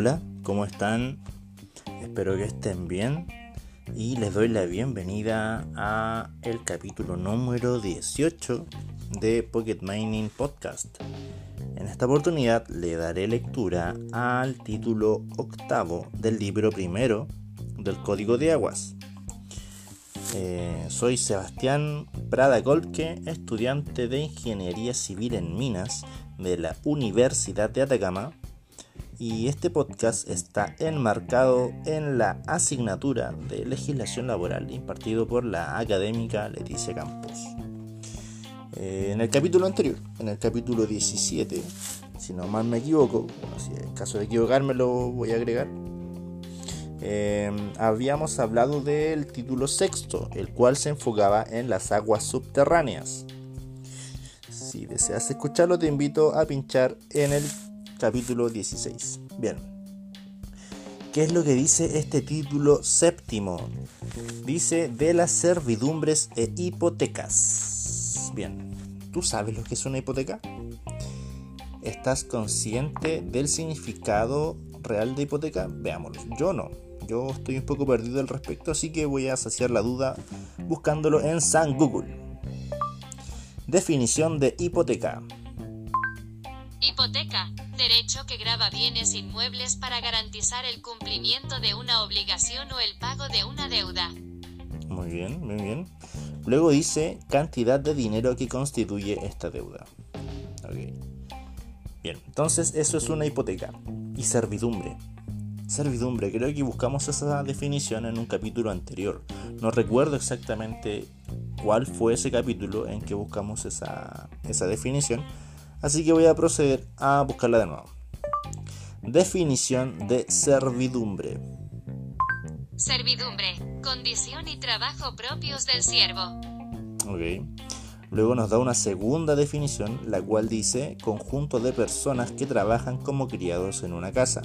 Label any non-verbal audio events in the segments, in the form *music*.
hola, ¿cómo están? Espero que estén bien y les doy la bienvenida a el capítulo número 18 de Pocket Mining Podcast. En esta oportunidad le daré lectura al título octavo del libro primero del Código de Aguas. Eh, soy Sebastián Prada Colque, estudiante de Ingeniería Civil en Minas de la Universidad de Atacama y este podcast está enmarcado en la asignatura de legislación laboral impartido por la académica Leticia Campos. Eh, en el capítulo anterior, en el capítulo 17, si no mal me equivoco, si en caso de equivocarme lo voy a agregar, eh, habíamos hablado del título sexto, el cual se enfocaba en las aguas subterráneas. Si deseas escucharlo, te invito a pinchar en el capítulo 16. Bien. ¿Qué es lo que dice este título séptimo? Dice de las servidumbres e hipotecas. Bien, ¿tú sabes lo que es una hipoteca? ¿Estás consciente del significado real de hipoteca? Veámoslo. Yo no. Yo estoy un poco perdido al respecto, así que voy a saciar la duda buscándolo en San Google. Definición de hipoteca. Hipoteca, derecho que graba bienes inmuebles para garantizar el cumplimiento de una obligación o el pago de una deuda. Muy bien, muy bien. Luego dice cantidad de dinero que constituye esta deuda. Bien, entonces eso es una hipoteca. Y servidumbre. Servidumbre, creo que buscamos esa definición en un capítulo anterior. No recuerdo exactamente cuál fue ese capítulo en que buscamos esa, esa definición Así que voy a proceder a buscarla de nuevo. Definición de servidumbre. Servidumbre, condición y trabajo propios del siervo. Ok. Luego nos da una segunda definición, la cual dice conjunto de personas que trabajan como criados en una casa.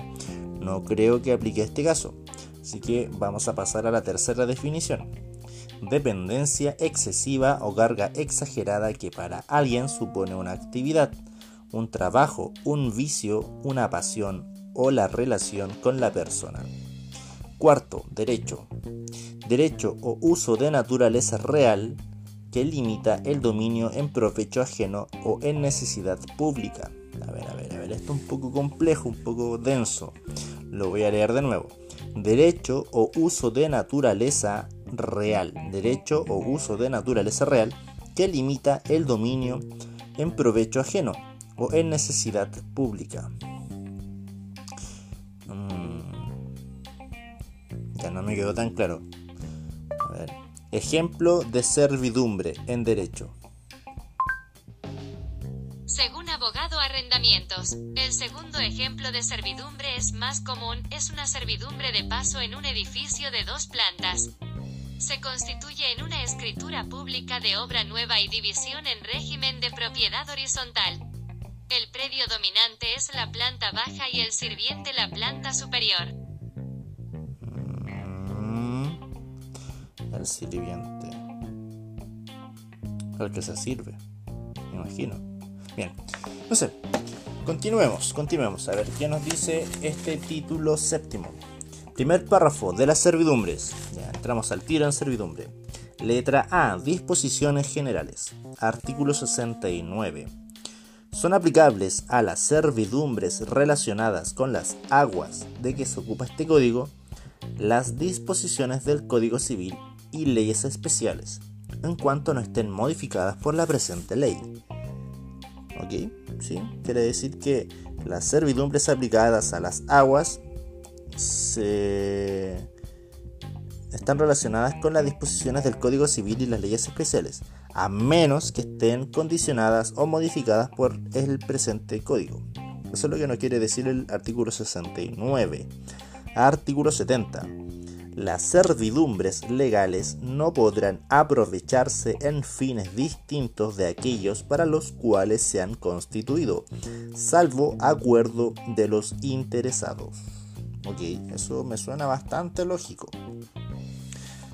No creo que aplique este caso, así que vamos a pasar a la tercera definición dependencia excesiva o carga exagerada que para alguien supone una actividad, un trabajo, un vicio, una pasión o la relación con la persona. Cuarto, derecho. Derecho o uso de naturaleza real que limita el dominio en provecho ajeno o en necesidad pública. A ver, a ver, a ver, esto es un poco complejo, un poco denso. Lo voy a leer de nuevo. Derecho o uso de naturaleza real, derecho o uso de naturaleza real que limita el dominio en provecho ajeno o en necesidad pública. Mm, ya no me quedó tan claro. Ejemplo de servidumbre en derecho. Según abogado arrendamientos, el segundo ejemplo de servidumbre es más común, es una servidumbre de paso en un edificio de dos plantas, se constituye en una escritura pública de obra nueva y división en régimen de propiedad horizontal. El predio dominante es la planta baja y el sirviente la planta superior. Mm, el sirviente. El que se sirve. Me imagino. Bien. No sé. Continuemos, continuemos. A ver qué nos dice este título séptimo. Primer párrafo de las servidumbres. Entramos al tiro en servidumbre. Letra A. Disposiciones generales. Artículo 69. Son aplicables a las servidumbres relacionadas con las aguas de que se ocupa este código las disposiciones del Código Civil y leyes especiales, en cuanto no estén modificadas por la presente ley. ¿Ok? ¿Sí? Quiere decir que las servidumbres aplicadas a las aguas están relacionadas con las disposiciones del Código Civil y las leyes especiales, a menos que estén condicionadas o modificadas por el presente código. Eso es lo que nos quiere decir el artículo 69. Artículo 70. Las servidumbres legales no podrán aprovecharse en fines distintos de aquellos para los cuales se han constituido, salvo acuerdo de los interesados. Ok, eso me suena bastante lógico.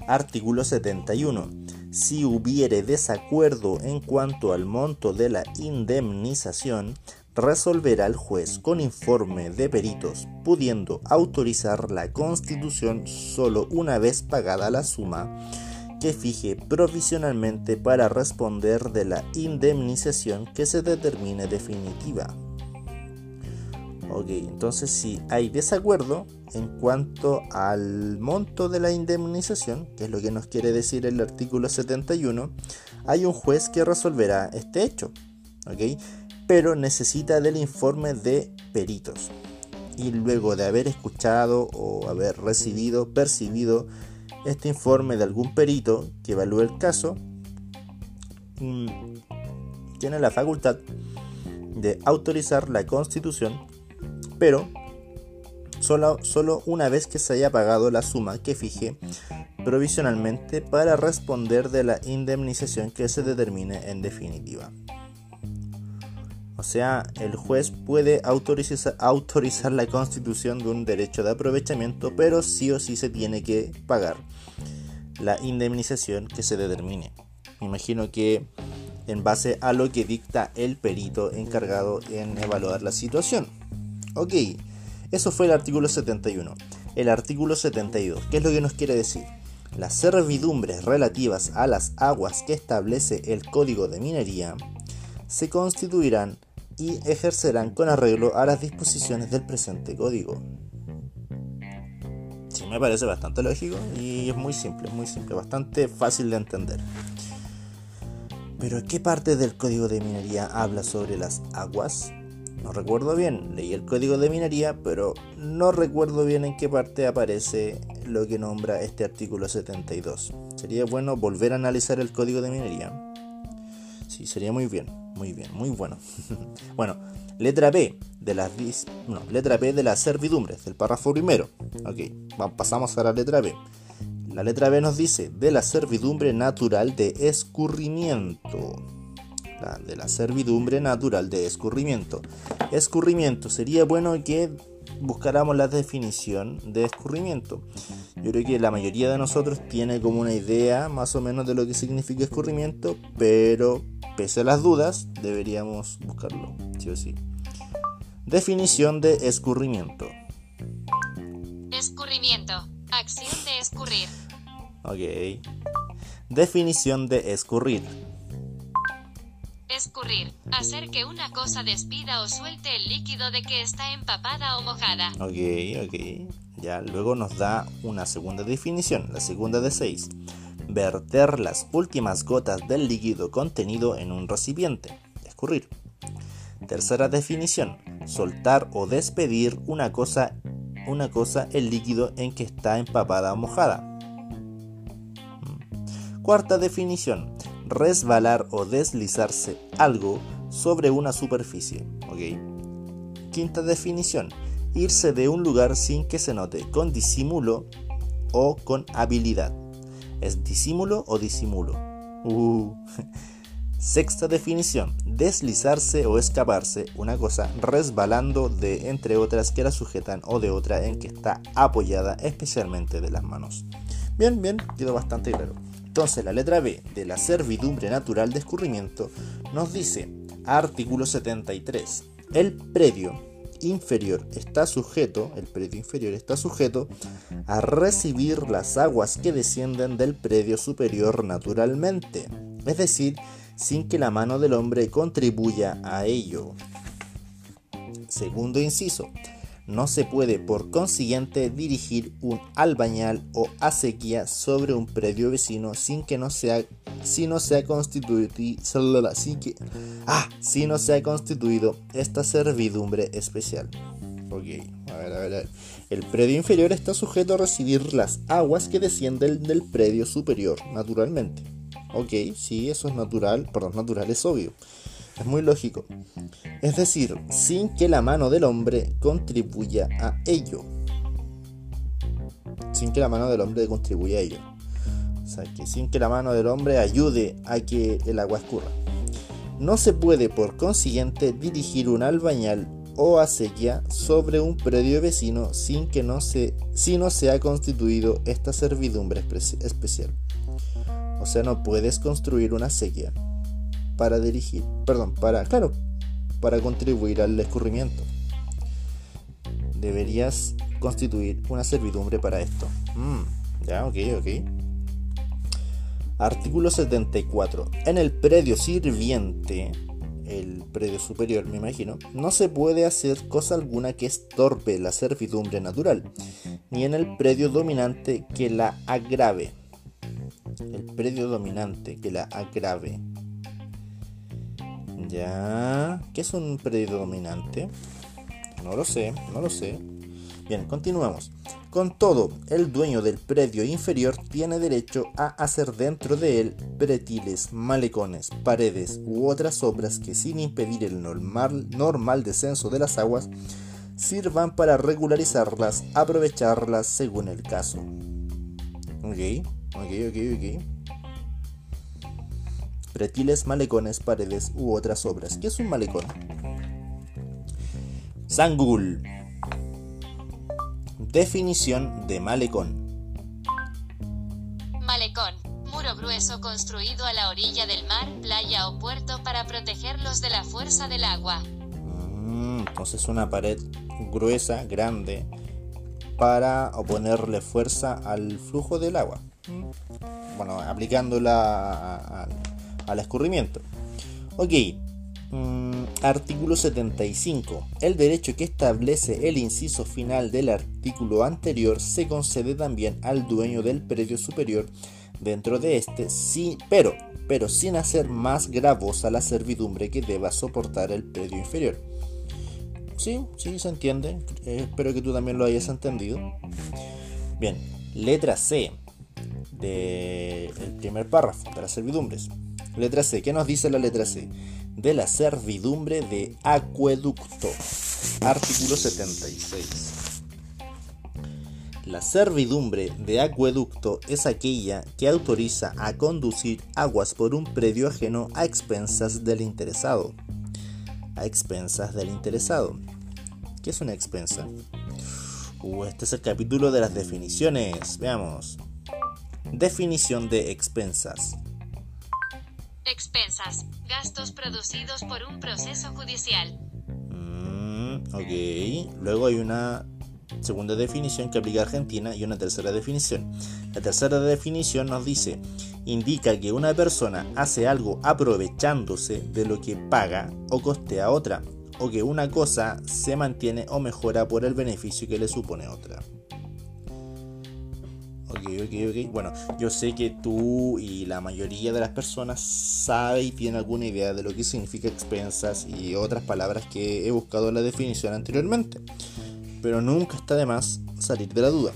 Artículo 71. Si hubiere desacuerdo en cuanto al monto de la indemnización, resolverá el juez con informe de peritos, pudiendo autorizar la constitución solo una vez pagada la suma que fije provisionalmente para responder de la indemnización que se determine definitiva. Ok, entonces si hay desacuerdo en cuanto al monto de la indemnización, que es lo que nos quiere decir el artículo 71, hay un juez que resolverá este hecho. Ok, pero necesita del informe de peritos. Y luego de haber escuchado o haber recibido, percibido este informe de algún perito que evalúe el caso, mm, tiene la facultad de autorizar la constitución, pero solo, solo una vez que se haya pagado la suma que fije provisionalmente para responder de la indemnización que se determine en definitiva. O sea, el juez puede autorizar, autorizar, la constitución de un derecho de aprovechamiento, pero sí o sí se tiene que pagar la indemnización que se determine. Me imagino que en base a lo que dicta el perito encargado en evaluar la situación. Ok, eso fue el artículo 71. El artículo 72, ¿qué es lo que nos quiere decir? Las servidumbres relativas a las aguas que establece el Código de Minería se constituirán y ejercerán con arreglo a las disposiciones del presente código. Sí, me parece bastante lógico y es muy simple, muy simple, bastante fácil de entender. Pero ¿qué parte del código de minería habla sobre las aguas? No recuerdo bien, leí el código de minería, pero no recuerdo bien en qué parte aparece lo que nombra este artículo 72. Sería bueno volver a analizar el código de minería. Sí, sería muy bien. Muy bien, muy bueno. *laughs* bueno, letra B de las no, letra B de las servidumbres del párrafo primero. Ok, pasamos a la letra B. La letra B nos dice de la servidumbre natural de escurrimiento. De la servidumbre natural de escurrimiento. Escurrimiento sería bueno que buscáramos la definición de escurrimiento. Yo creo que la mayoría de nosotros tiene como una idea más o menos de lo que significa escurrimiento, pero Pese a las dudas, deberíamos buscarlo, sí o sí. Definición de escurrimiento. Escurrimiento. Acción de escurrir. Ok. Definición de escurrir. Escurrir. Hacer que una cosa despida o suelte el líquido de que está empapada o mojada. Ok, ok. Ya luego nos da una segunda definición, la segunda de seis verter las últimas gotas del líquido contenido en un recipiente, escurrir. Tercera definición, soltar o despedir una cosa, una cosa el líquido en que está empapada o mojada. Mm. Cuarta definición, resbalar o deslizarse algo sobre una superficie. Quinta definición, irse de un lugar sin que se note, con disimulo o con habilidad. ¿Es disímulo o disimulo? Uh. *laughs* Sexta definición. Deslizarse o escaparse, una cosa resbalando de entre otras que la sujetan o de otra en que está apoyada especialmente de las manos. Bien, bien, quedó bastante claro. Entonces la letra B de la servidumbre natural de escurrimiento nos dice, artículo 73, el predio inferior está sujeto, el predio inferior está sujeto a recibir las aguas que descienden del predio superior naturalmente, es decir, sin que la mano del hombre contribuya a ello. Segundo inciso, no se puede por consiguiente dirigir un albañal o acequia sobre un predio vecino sin que no sea si no se ha constituido ah, si no se ha constituido esta servidumbre especial. Ok, a ver, a ver, a ver. El predio inferior está sujeto a recibir las aguas que descienden del predio superior, naturalmente. Ok, sí, eso es natural, perdón, natural es obvio. Es muy lógico. Es decir, sin que la mano del hombre contribuya a ello. Sin que la mano del hombre contribuya a ello. O sea, que sin que la mano del hombre ayude a que el agua escurra. No se puede, por consiguiente, dirigir un albañal o acequia sobre un predio vecino sin que no se, si no se ha constituido esta servidumbre especial. O sea, no puedes construir una acequia para dirigir, perdón, para, claro, para contribuir al escurrimiento. Deberías constituir una servidumbre para esto. Mm, ya, ok, ok. Artículo 74. En el predio sirviente, el predio superior me imagino, no se puede hacer cosa alguna que estorbe la servidumbre natural, ni en el predio dominante que la agrave. El predio dominante que la agrave. Ya, ¿qué es un predio dominante? No lo sé, no lo sé. Bien, continuamos. Con todo, el dueño del predio inferior tiene derecho a hacer dentro de él pretiles, malecones, paredes u otras obras que sin impedir el normal, normal descenso de las aguas sirvan para regularizarlas, aprovecharlas según el caso. Ok, ok, ok, ok. Pretiles, malecones, paredes u otras obras. ¿Qué es un malecón? Sangul. Definición de malecón. Malecón. Muro grueso construido a la orilla del mar, playa o puerto para protegerlos de la fuerza del agua. Mm, entonces una pared gruesa, grande, para oponerle fuerza al flujo del agua. Bueno, aplicándola al escurrimiento. Ok, Mm, artículo 75. El derecho que establece el inciso final del artículo anterior se concede también al dueño del predio superior dentro de este, sí, pero, pero sin hacer más gravosa la servidumbre que deba soportar el predio inferior. Sí, sí, se entiende. Eh, espero que tú también lo hayas entendido. Bien, letra C del primer párrafo de las servidumbres. Letra C, ¿qué nos dice la letra C? de la servidumbre de acueducto. Artículo 76. La servidumbre de acueducto es aquella que autoriza a conducir aguas por un predio ajeno a expensas del interesado. A expensas del interesado. ¿Qué es una expensa? Uh, este es el capítulo de las definiciones. Veamos. Definición de expensas. Expensas. Gastos producidos por un proceso judicial. Mm, ok. Luego hay una segunda definición que aplica Argentina y una tercera definición. La tercera definición nos dice, indica que una persona hace algo aprovechándose de lo que paga o costea a otra, o que una cosa se mantiene o mejora por el beneficio que le supone otra. Bueno, yo sé que tú y la mayoría de las personas sabe y tiene alguna idea de lo que significa expensas y otras palabras que he buscado en la definición anteriormente. Pero nunca está de más salir de la duda.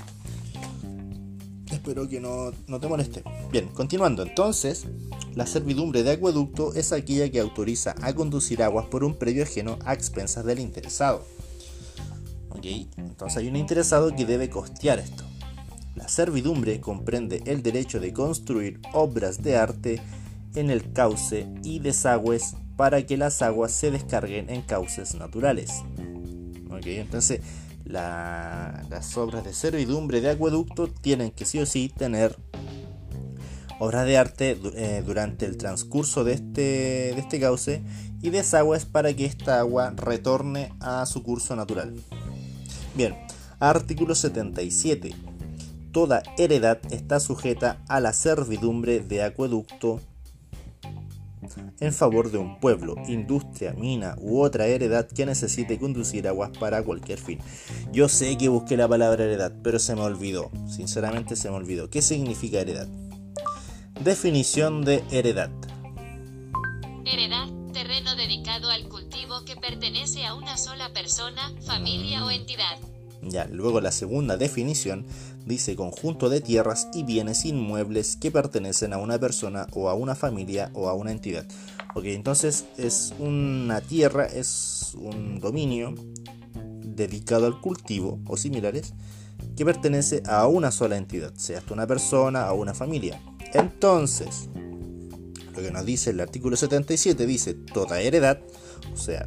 Espero que no, no te moleste. Bien, continuando. Entonces, la servidumbre de acueducto es aquella que autoriza a conducir aguas por un predio ajeno a expensas del interesado. Ok, entonces hay un interesado que debe costear esto. La servidumbre comprende el derecho de construir obras de arte en el cauce y desagües para que las aguas se descarguen en cauces naturales. entonces las obras de servidumbre de acueducto tienen que sí o sí tener obras de arte eh, durante el transcurso de este, de este cauce y desagües para que esta agua retorne a su curso natural. Bien, artículo 77 toda heredad está sujeta a la servidumbre de acueducto en favor de un pueblo, industria, mina u otra heredad que necesite conducir aguas para cualquier fin. Yo sé que busqué la palabra heredad, pero se me olvidó. Sinceramente se me olvidó. ¿Qué significa heredad? Definición de heredad. Heredad, terreno dedicado al cultivo que pertenece a una sola persona, familia o entidad. Ya, luego la segunda definición dice conjunto de tierras y bienes inmuebles que pertenecen a una persona o a una familia o a una entidad. Ok, entonces es una tierra, es un dominio dedicado al cultivo o similares que pertenece a una sola entidad, sea esto una persona o una familia. Entonces, lo que nos dice el artículo 77 dice toda heredad, o sea,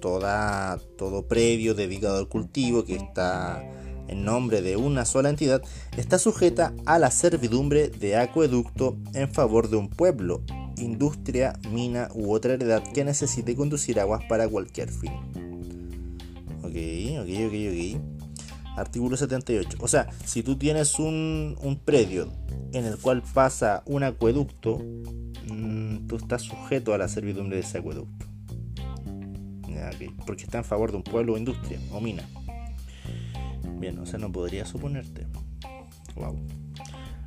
toda, todo previo dedicado al cultivo que está en nombre de una sola entidad, está sujeta a la servidumbre de acueducto en favor de un pueblo, industria, mina u otra heredad que necesite conducir aguas para cualquier fin. Ok, ok, ok, ok. Artículo 78. O sea, si tú tienes un, predio en el cual pasa un acueducto, mm, tú estás sujeto a la servidumbre de ese acueducto. Porque está en favor de un pueblo o industria o mina. Bien, o sea, no podría suponerte. Wow.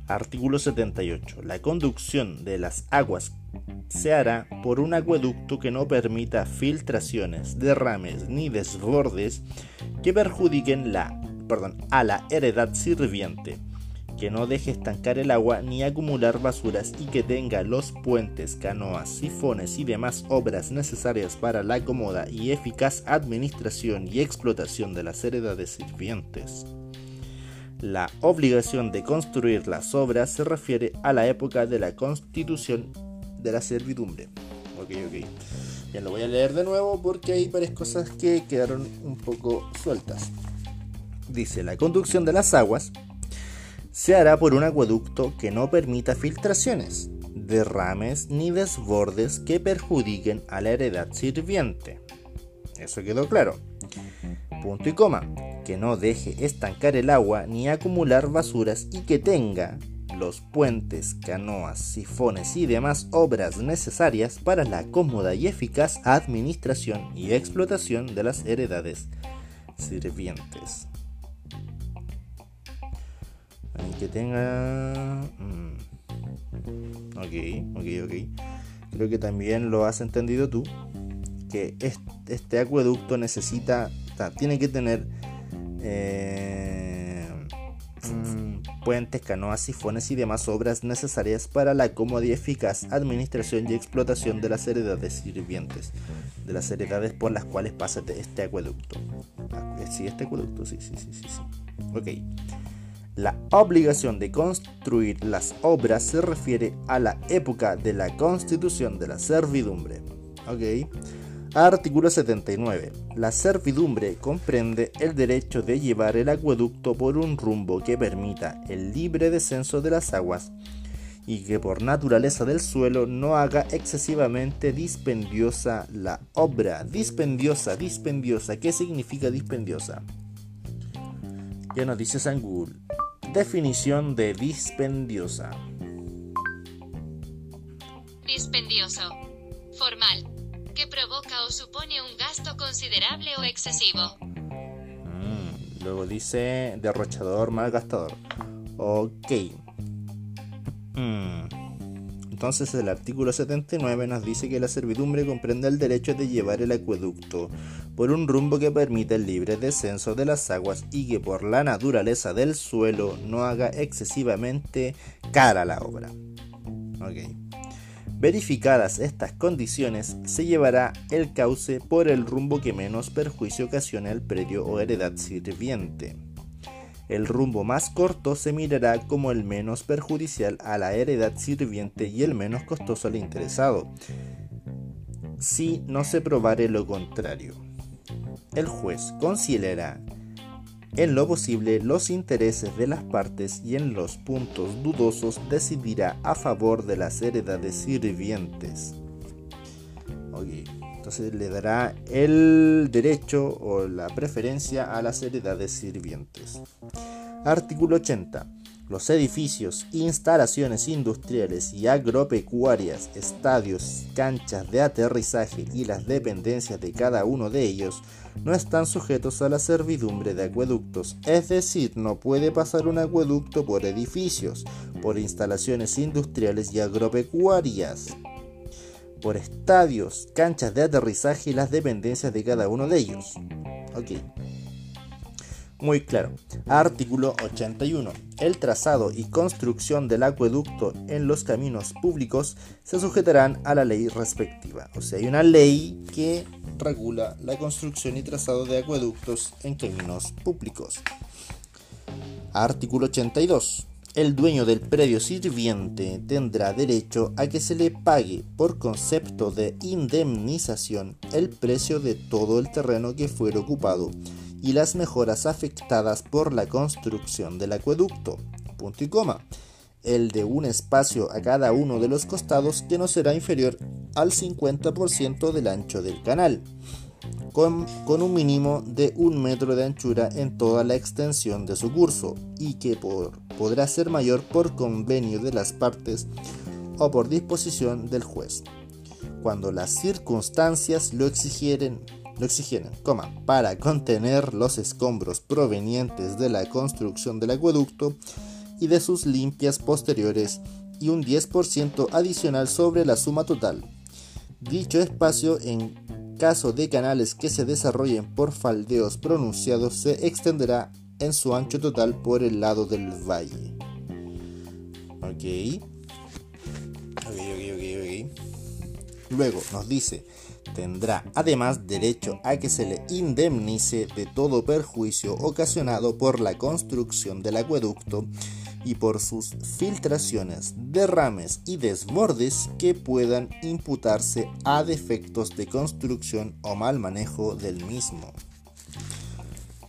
Artículo 78. La conducción de las aguas se hará por un acueducto que no permita filtraciones, derrames ni desbordes que perjudiquen la, perdón, a la heredad sirviente, que no deje estancar el agua ni acumular basuras y que tenga los puentes, canoas, sifones y demás obras necesarias para la cómoda y eficaz administración y explotación de las heredades sirvientes. La obligación de construir las obras se refiere a la época de la constitución de la servidumbre. Ok, ok. Bien, lo voy a leer de nuevo porque hay varias cosas que quedaron un poco sueltas. Dice, la conducción de las aguas se hará por un acueducto que no permita filtraciones, derrames ni desbordes que perjudiquen a la heredad sirviente. Eso quedó claro. Punto y coma que no deje estancar el agua ni acumular basuras y que tenga los puentes, canoas, sifones y demás obras necesarias para la cómoda y eficaz administración y explotación de las heredades sirvientes. Que tenga... Mm, ok, ok, ok. Creo que también lo has entendido tú, que este acueducto necesita, tiene que tener eh, mm, puentes, canoas, sifones y demás obras necesarias para la cómoda y eficaz administración y explotación de las heredades sirvientes, de las heredades por las cuales pasa este acueducto. Ah, sí, este acueducto, sí, sí, sí, sí, sí. Ok. La obligación de construir las obras se refiere a la época de la constitución de la servidumbre. Ok. Artículo 79. La servidumbre comprende el derecho de llevar el acueducto por un rumbo que permita el libre descenso de las aguas y que por naturaleza del suelo no haga excesivamente dispendiosa la obra. Dispendiosa, dispendiosa. ¿Qué significa dispendiosa? Ya nos dice Google. Definición de dispendiosa. Dispendioso. Formal que provoca o supone un gasto considerable o excesivo. Mm, luego dice derrochador, malgastador. Ok. Mm. Entonces el artículo 79 nos dice que la servidumbre comprende el derecho de llevar el acueducto por un rumbo que permita el libre descenso de las aguas y que por la naturaleza del suelo no haga excesivamente cara la obra. Verificadas estas condiciones, se llevará el cauce por el rumbo que menos perjuicio ocasione al predio o heredad sirviente. El rumbo más corto se mirará como el menos perjudicial a la heredad sirviente y el menos costoso al interesado, si no se probare lo contrario. El juez considerará en lo posible los intereses de las partes y en los puntos dudosos decidirá a favor de las heredades sirvientes. Entonces le dará el derecho o la preferencia a las heredades sirvientes. Artículo 80. Los edificios, instalaciones industriales y agropecuarias, estadios, canchas de aterrizaje y las dependencias de cada uno de ellos no están sujetos a la servidumbre de acueductos, es decir, no puede pasar un acueducto por edificios, por instalaciones industriales y agropecuarias, por estadios, canchas de aterrizaje y las dependencias de cada uno de ellos. Ok. Muy claro. Artículo 81. El trazado y construcción del acueducto en los caminos públicos se sujetarán a la ley respectiva. O sea, hay una ley que regula la construcción y trazado de acueductos en caminos públicos. Artículo 82. El dueño del predio sirviente tendrá derecho a que se le pague por concepto de indemnización el precio de todo el terreno que fuera ocupado y las mejoras afectadas por la construcción del acueducto. Punto y coma. el de un espacio a cada uno de los costados que no será inferior al 50% del ancho del canal, con, un mínimo de un metro de anchura en toda la extensión de su curso y que podrá ser mayor por convenio de las partes o por disposición del juez, cuando las circunstancias lo exigieren lo exigieron, para contener los escombros provenientes de la construcción del acueducto y de sus limpias posteriores y un 10% adicional sobre la suma total. Dicho espacio, en caso de canales que se desarrollen por faldeos pronunciados, se extenderá en su ancho total por el lado del valle. Ok. Luego nos dice, tendrá además derecho a que se le indemnice de todo perjuicio ocasionado por la construcción del acueducto y por sus filtraciones, derrames y desbordes que puedan imputarse a defectos de construcción o mal manejo del mismo.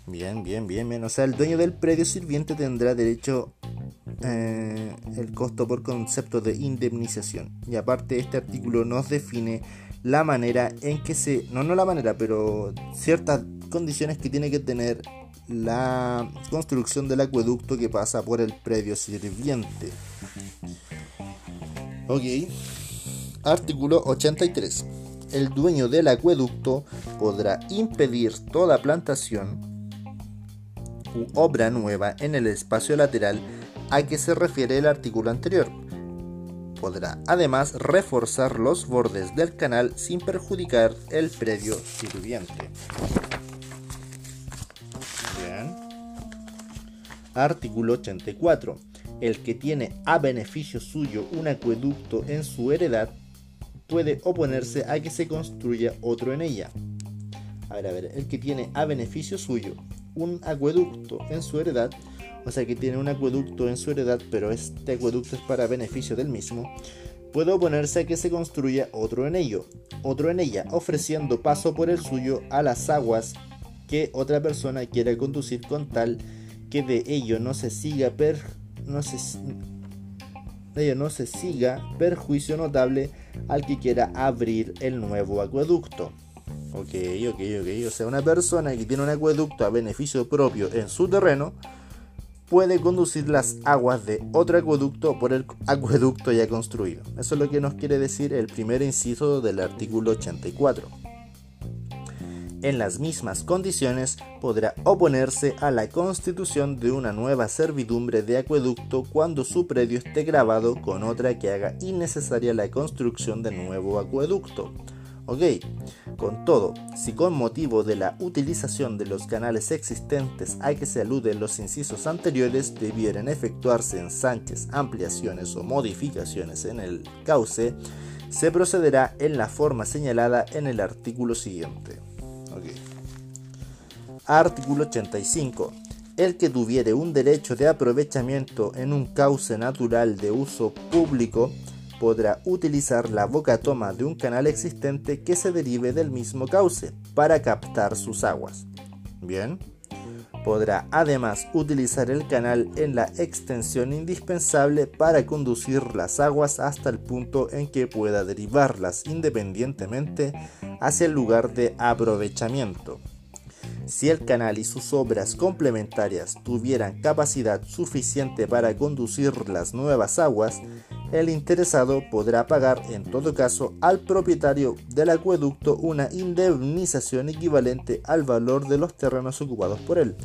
Bien, bien, bien, bien. O sea, el dueño del predio sirviente tendrá derecho eh, el costo por concepto de indemnización. Y aparte este artículo nos define la manera en que se, no, no la manera, pero ciertas condiciones que tiene que tener la construcción del acueducto que pasa por el predio sirviente. Ok. Artículo 83. El dueño del acueducto podrá impedir toda plantación u obra nueva en el espacio lateral a que se refiere el artículo anterior podrá además reforzar los bordes del canal sin perjudicar el predio sirviente. Artículo 84. El que tiene a beneficio suyo un acueducto en su heredad puede oponerse a que se construya otro en ella. A ver, a ver, el que tiene a beneficio suyo un acueducto en su heredad o sea que tiene un acueducto en su heredad, pero este acueducto es para beneficio del mismo, puede oponerse a que se construya otro en ello, otro en ella, ofreciendo paso por el suyo a las aguas que otra persona quiera conducir con tal que de ello no se siga per, no se, ello no se siga perjuicio notable al que quiera abrir el nuevo acueducto. Ok, ok, ok. O sea, una persona que tiene un acueducto a beneficio propio en su terreno puede conducir las aguas de otro acueducto por el acueducto ya construido. Eso es lo que nos quiere decir el primer inciso del artículo 84. En las mismas condiciones podrá oponerse a la constitución de una nueva servidumbre de acueducto cuando su predio esté grabado con otra que haga innecesaria la construcción de nuevo acueducto Ok, con todo, si con motivo de la utilización de los canales existentes a que se aluden los incisos anteriores debieran efectuarse ensanches, ampliaciones o modificaciones en el cauce, se procederá en la forma señalada en el artículo siguiente. Artículo 85. El que tuviere un derecho de aprovechamiento en un cauce natural de uso público podrá utilizar la boca toma de un canal existente que se derive del mismo cauce para captar sus aguas. Bien. Podrá además utilizar el canal en la extensión indispensable para conducir las aguas hasta el punto en que pueda derivarlas independientemente hacia el lugar de aprovechamiento. Si el canal y sus obras complementarias tuvieran capacidad suficiente para conducir las nuevas aguas, el interesado podrá pagar en todo caso al propietario del acueducto una indemnización equivalente al valor de los terrenos ocupados por él.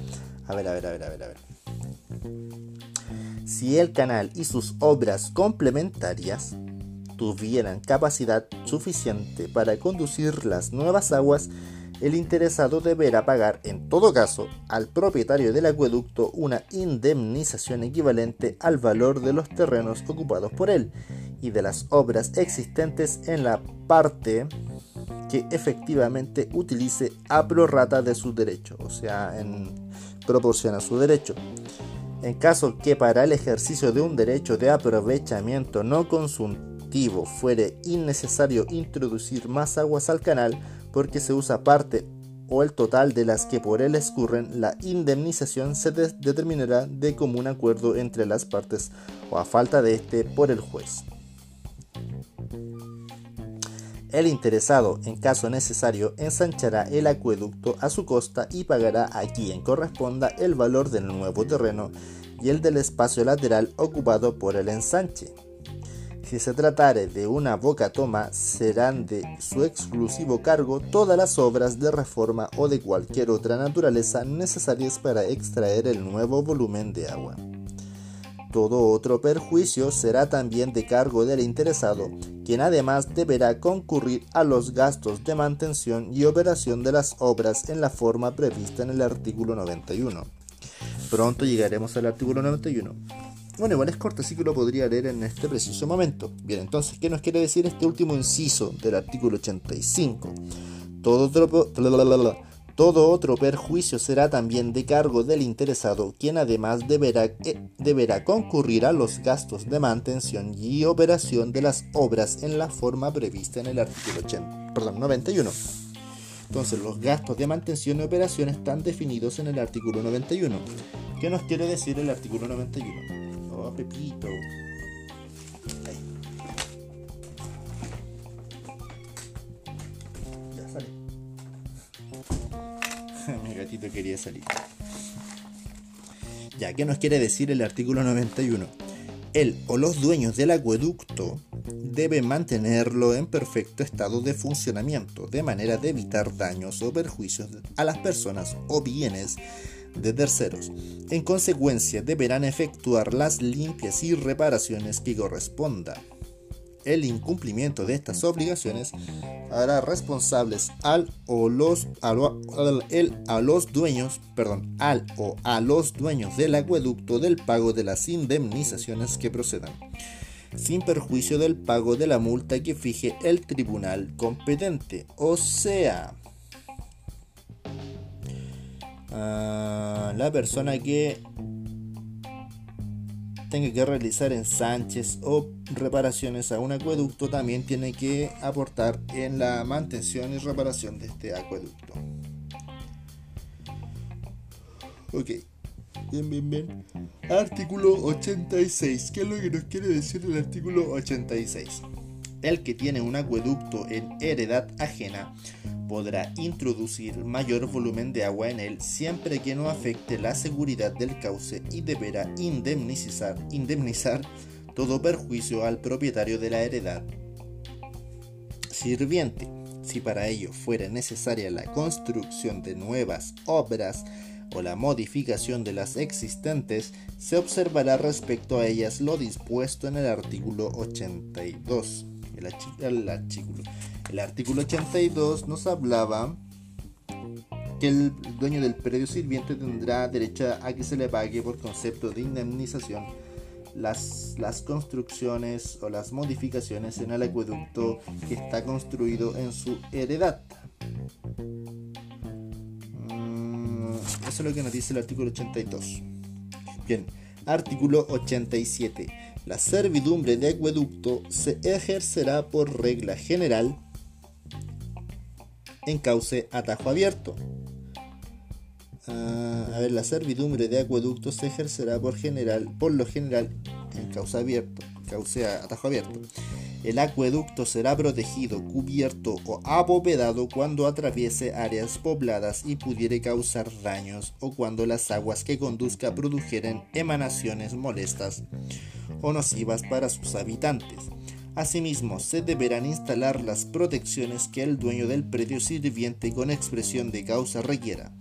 A ver, a ver, a ver, a ver, a ver. Si el canal y sus obras complementarias tuvieran capacidad suficiente para conducir las nuevas aguas, el interesado deberá pagar en todo caso al propietario del acueducto una indemnización equivalente al valor de los terrenos ocupados por él y de las obras existentes en la parte que efectivamente utilice a prorrata de su derecho, o sea, en proporción a su derecho. En caso que para el ejercicio de un derecho de aprovechamiento no consultivo fuere innecesario introducir más aguas al canal, porque se usa parte o el total de las que por él escurren, la indemnización se determinará de común acuerdo entre las partes o a falta de este por el juez. El interesado, en caso necesario, ensanchará el acueducto a su costa y pagará a quien corresponda el valor del nuevo terreno y el del espacio lateral ocupado por el ensanche. Si se tratare de una boca toma, serán de su exclusivo cargo todas las obras de reforma o de cualquier otra naturaleza necesarias para extraer el nuevo volumen de agua. Todo otro perjuicio será también de cargo del interesado, quien además deberá concurrir a los gastos de mantención y operación de las obras en la forma prevista en el artículo 91. Pronto llegaremos al artículo 91. Bueno, igual es corto, así que lo podría leer en este preciso momento. Bien, entonces, ¿qué nos quiere decir este último inciso del artículo 85? Todo otro, todo otro perjuicio será también de cargo del interesado, quien además deberá, eh, deberá concurrir a los gastos de mantención y operación de las obras en la forma prevista en el artículo 80, perdón, 91. Entonces, los gastos de mantención y operación están definidos en el artículo 91. ¿Qué nos quiere decir el artículo 91? Pepito. Ya sale. *laughs* Mi gatito quería salir. Ya, ¿qué nos quiere decir el artículo 91? Él o los dueños del acueducto deben mantenerlo en perfecto estado de funcionamiento, de manera de evitar daños o perjuicios a las personas o bienes de terceros. En consecuencia, deberán efectuar las limpias y reparaciones que correspondan. El incumplimiento de estas obligaciones hará responsables al o los, a los dueños, perdón, al o a los dueños del acueducto del pago de las indemnizaciones que procedan, sin perjuicio del pago de la multa que fije el tribunal competente, o sea, la persona que tenga que realizar ensanches o reparaciones a un acueducto también tiene que aportar en la mantención y reparación de este acueducto. Ok, bien, bien, bien. Artículo 86. ¿Qué es lo que nos quiere decir el artículo 86? El que tiene un acueducto en heredad ajena podrá introducir mayor volumen de agua en él siempre que no afecte la seguridad del cauce y deberá indemnizar, indemnizar todo perjuicio al propietario de la heredad sirviente. Si para ello fuera necesaria la construcción de nuevas obras o la modificación de las existentes, se observará respecto a ellas lo dispuesto en el artículo 82. El, artículo el artículo 82 nos hablaba que el dueño del predio sirviente tendrá derecho a que se le pague por concepto de indemnización las, las construcciones o las modificaciones en el acueducto que está construido en su heredad. Mm, eso es lo que nos dice el artículo 82. Bien, artículo 87. La servidumbre de acueducto se ejercerá por regla general en cauce atajo abierto. Ah, a ver, la servidumbre de acueducto se ejercerá por, general, por lo general en cauce abierto, cauce atajo abierto. El acueducto será protegido, cubierto o abovedado cuando atraviese áreas pobladas y pudiere causar daños o cuando las aguas que conduzca produjeren emanaciones molestas o nocivas para sus habitantes Asimismo, se deberán instalar las protecciones que el dueño del predio sirviente con expresión de causa requiera.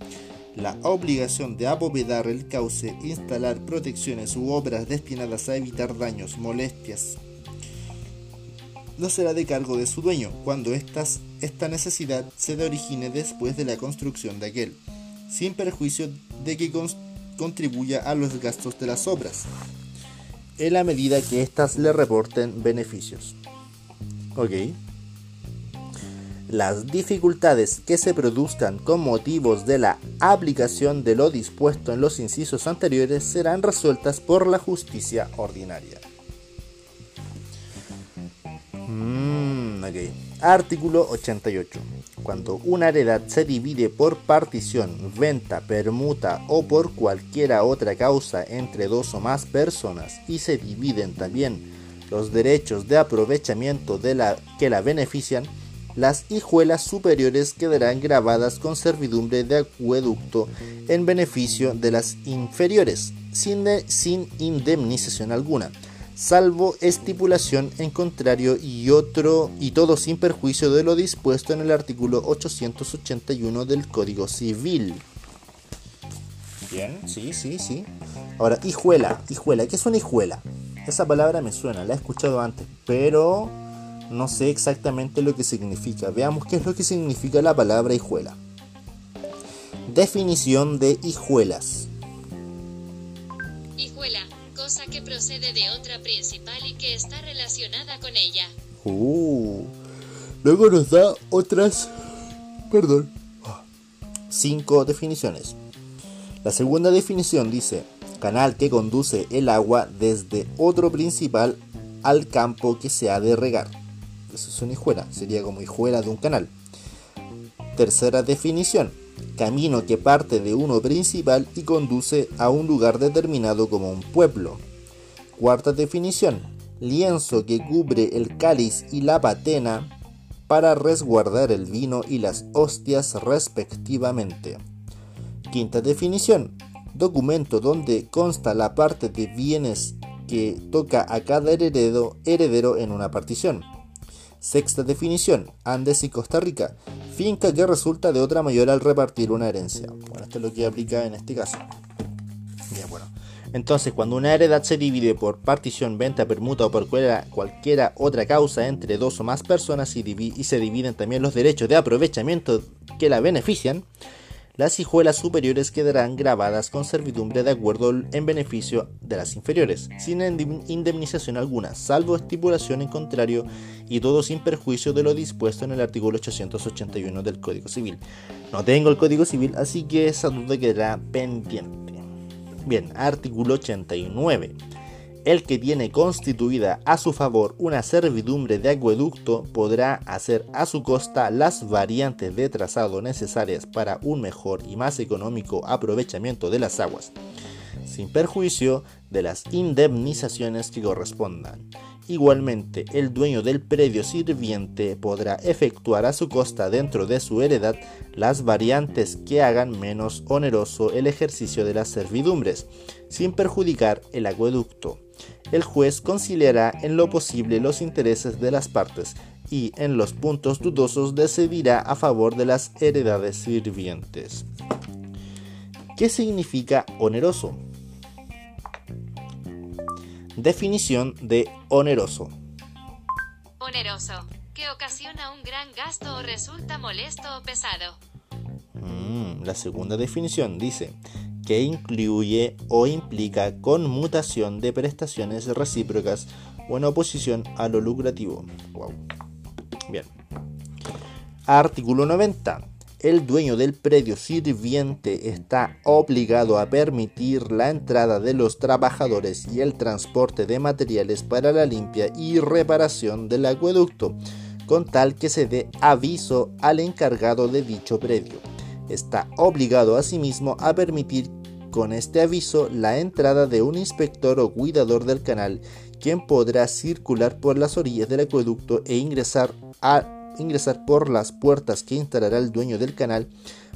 La obligación de abovedar el cauce, instalar protecciones u obras destinadas a evitar daños, molestias, no será de cargo de su dueño cuando esta necesidad se origine después de la construcción de aquel, sin perjuicio de que contribuya a los gastos de las obras en la medida que éstas le reporten beneficios. ¿Ok? Las dificultades que se produzcan con motivos de la aplicación de lo dispuesto en los incisos anteriores serán resueltas por la justicia ordinaria. Mm, Ok. Artículo 88. Cuando una heredad se divide por partición, venta, permuta o por cualquiera otra causa entre dos o más personas y se dividen también los derechos de aprovechamiento de la que la benefician, las hijuelas superiores quedarán grabadas con servidumbre de acueducto en beneficio de las inferiores, sin, sin indemnización alguna salvo estipulación en contrario y otro y todo sin perjuicio de lo dispuesto en el artículo 881 del Código Civil. Bien, sí, sí, sí. Ahora, hijuela, hijuela, ¿qué es una hijuela? Esa palabra me suena, la he escuchado antes, pero no sé exactamente lo que significa. Veamos qué es lo que significa la palabra hijuela. Definición de hijuelas que procede de otra principal y que está relacionada con ella. Uh, luego nos da otras, perdón, cinco definiciones. La segunda definición dice, canal que conduce el agua desde otro principal al campo que se ha de regar. Eso es una hijuela, sería como hijuela de un canal. Tercera definición, camino que parte de uno principal y conduce a un lugar determinado como un pueblo. Cuarta definición, lienzo que cubre el cáliz y la patena para resguardar el vino y las hostias respectivamente. Quinta definición, documento donde consta la parte de bienes que toca a cada heredero, heredero en una partición. Sexta definición, Andes y Costa Rica, finca que resulta de otra mayor al repartir una herencia. Bueno, esto es lo que aplica en este caso. Bien, bueno. Entonces, cuando una heredad se divide por partición, venta, permuta o por cualquiera otra causa entre dos o más personas y, y se dividen también los derechos de aprovechamiento que la benefician, las hijuelas superiores quedarán grabadas con servidumbre de acuerdo en beneficio de las inferiores, sin indemnización alguna, salvo estipulación en contrario y todo sin perjuicio de lo dispuesto en el artículo 881 del Código Civil. No tengo el Código Civil, así que esa duda quedará pendiente. Bien, artículo 89. El que tiene constituida a su favor una servidumbre de acueducto podrá hacer a su costa las variantes de trazado necesarias para un mejor y más económico aprovechamiento de las aguas, sin perjuicio de las indemnizaciones que correspondan. Igualmente, el dueño del predio sirviente podrá efectuar a su costa dentro de su heredad las variantes que hagan menos oneroso el ejercicio de las servidumbres, sin perjudicar el acueducto. El juez conciliará en lo posible los intereses de las partes y en los puntos dudosos decidirá a favor de las heredades sirvientes. ¿Qué significa oneroso? Definición de oneroso. Oneroso, que ocasiona un gran gasto o resulta molesto o pesado. Mm, la segunda definición dice que incluye o implica conmutación de prestaciones recíprocas o en oposición a lo lucrativo. Wow. Bien. Artículo 90 el dueño del predio sirviente está obligado a permitir la entrada de los trabajadores y el transporte de materiales para la limpia y reparación del acueducto, con tal que se dé aviso al encargado de dicho predio. Está obligado asimismo a permitir con este aviso la entrada de un inspector o cuidador del canal, quien podrá circular por las orillas del acueducto e ingresar a ingresar por las puertas que instalará el dueño del canal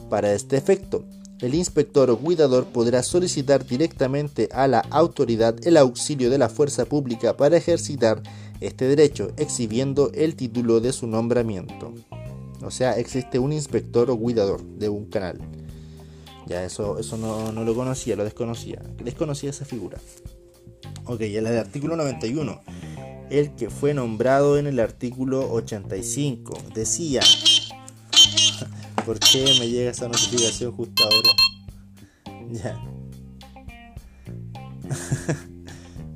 para este efecto. El inspector o cuidador podrá solicitar directamente a la autoridad el auxilio de la fuerza pública para ejercitar este derecho, exhibiendo el título de su nombramiento. O sea, existe un inspector o cuidador de un canal. Ya eso, eso no, no lo conocía, lo desconocía. Desconocía esa figura. Ok, el artículo 91 el que fue nombrado en el artículo 85. Decía, *laughs* ¿por qué me llega esa notificación justo ahora? *laughs* Ya. *laughs*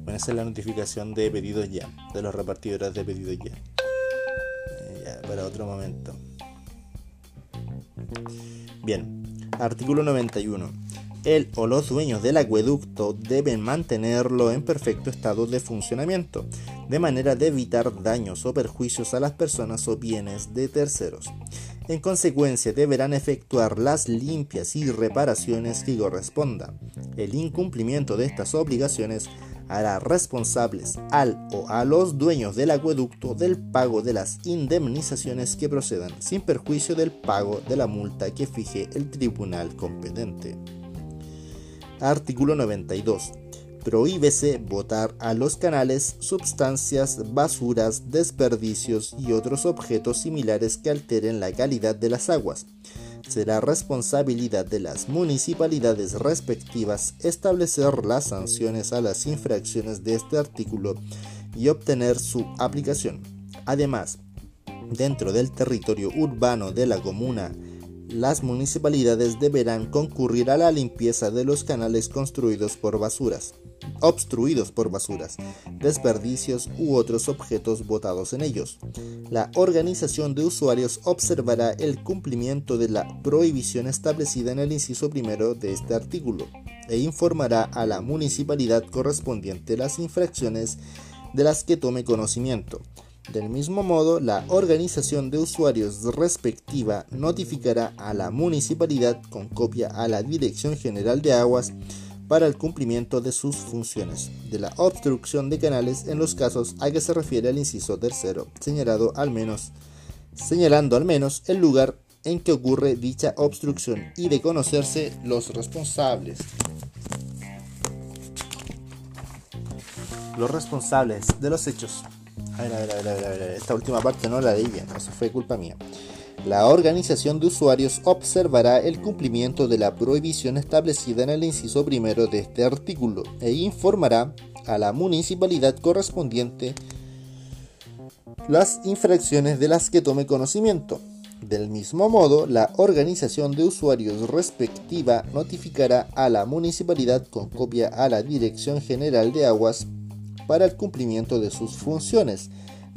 bueno, esa es la notificación de pedidos ya, de los repartidores de pedidos ya. Eh, ya, para otro momento. Bien, artículo 91 él o los dueños del acueducto deben mantenerlo en perfecto estado de funcionamiento, de manera de evitar daños o perjuicios a las personas o bienes de terceros. En consecuencia, deberán efectuar las limpias y reparaciones que correspondan. El incumplimiento de estas obligaciones hará responsables al o a los dueños del acueducto del pago de las indemnizaciones que procedan, sin perjuicio del pago de la multa que fije el tribunal competente. Artículo 92 prohíbese botar a los canales sustancias, basuras, desperdicios y otros objetos similares que alteren la calidad de las aguas. Será responsabilidad de las municipalidades respectivas establecer las sanciones a las infracciones de este artículo y obtener su aplicación. Además, dentro del territorio urbano de la comuna, las municipalidades deberán concurrir a la limpieza de los canales construidos por basuras obstruidos por basuras, desperdicios u otros objetos botados en ellos. La organización de usuarios observará el cumplimiento de la prohibición establecida en el inciso primero de este artículo e informará a la municipalidad correspondiente las infracciones de las que tome conocimiento. Del mismo modo, la organización de usuarios respectiva notificará a la municipalidad con copia a la Dirección General de Aguas para el cumplimiento de sus funciones, de la obstrucción de canales en los casos a que se refiere el inciso tercero, señalado al menos, señalando al menos el lugar en que ocurre dicha obstrucción y de conocerse los responsables. Los responsables de los hechos. A ver, a ver, a ver, a ver, esta última parte no la leí bien, eso fue culpa mía. La organización de usuarios observará el cumplimiento de la prohibición establecida en el inciso primero de este artículo e informará a la municipalidad correspondiente las infracciones de las que tome conocimiento. Del mismo modo, la organización de usuarios respectiva notificará a la municipalidad con copia a la Dirección General de Aguas para el cumplimiento de sus funciones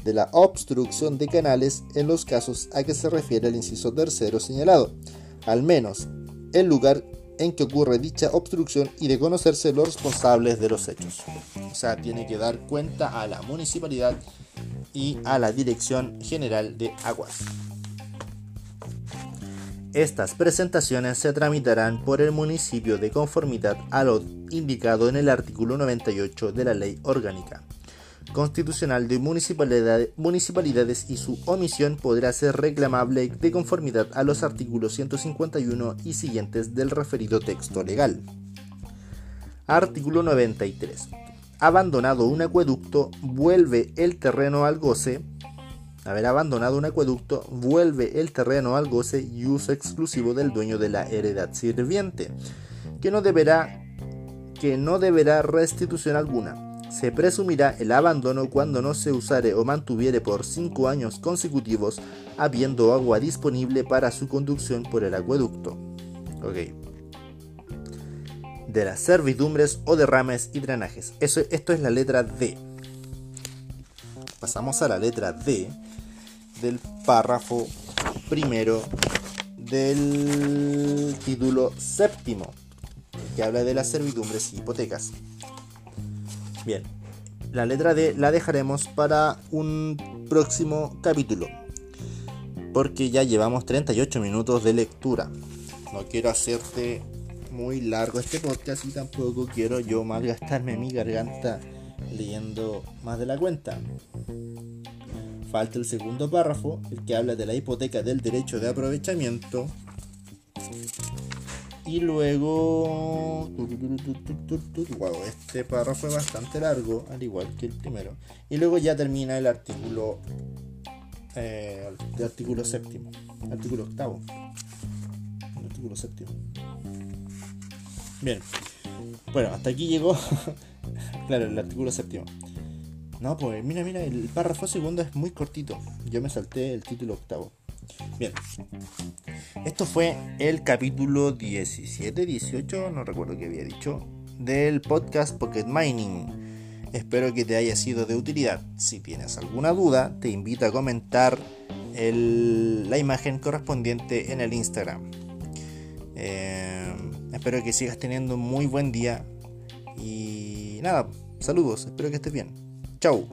de la obstrucción de canales en los casos a que se refiere el inciso tercero señalado, al menos el lugar en que ocurre dicha obstrucción y de conocerse los responsables de los hechos. O sea, tiene que dar cuenta a la municipalidad y a la Dirección General de Aguas. Estas presentaciones se tramitarán por el municipio de conformidad a lo indicado en el artículo 98 de la Ley Orgánica constitucional de municipalidades y su omisión podrá ser reclamable de conformidad a los artículos 151 y siguientes del referido texto legal. Artículo 93. Abandonado un acueducto, vuelve el terreno al goce. Haber abandonado un acueducto, vuelve el terreno al goce y uso exclusivo del dueño de la heredad sirviente, que no deberá, que no deberá restitución alguna se presumirá el abandono cuando no se usare o mantuviere por cinco años consecutivos, habiendo agua disponible para su conducción por el acueducto. De las servidumbres o derrames y drenajes. Eso, esto es la letra D. Pasamos a la letra D del párrafo primero del título séptimo, que habla de las servidumbres y hipotecas. Bien, la letra D la dejaremos para un próximo capítulo. Porque ya llevamos 38 minutos de lectura. No quiero hacerte muy largo este podcast y tampoco quiero yo malgastarme mi garganta leyendo más de la cuenta. Falta el segundo párrafo, el que habla de la hipoteca del derecho de aprovechamiento y luego. Wow, este párrafo fue bastante largo, al igual que el primero. Y luego ya termina el artículo. Eh, el artículo séptimo. Artículo octavo. El artículo séptimo. Bien. Bueno, hasta aquí llegó. *laughs* claro, el artículo séptimo. No, pues mira, mira, el párrafo segundo es muy cortito. Yo me salté el título octavo. Bien. Esto fue el capítulo 17, 18, no recuerdo qué había dicho, del podcast Pocket Mining. Espero que te haya sido de utilidad. Si tienes alguna duda, te invito a comentar la imagen correspondiente en el Instagram. Eh, espero que sigas teniendo un muy buen día. Y nada, saludos, espero que estés bien. Chau.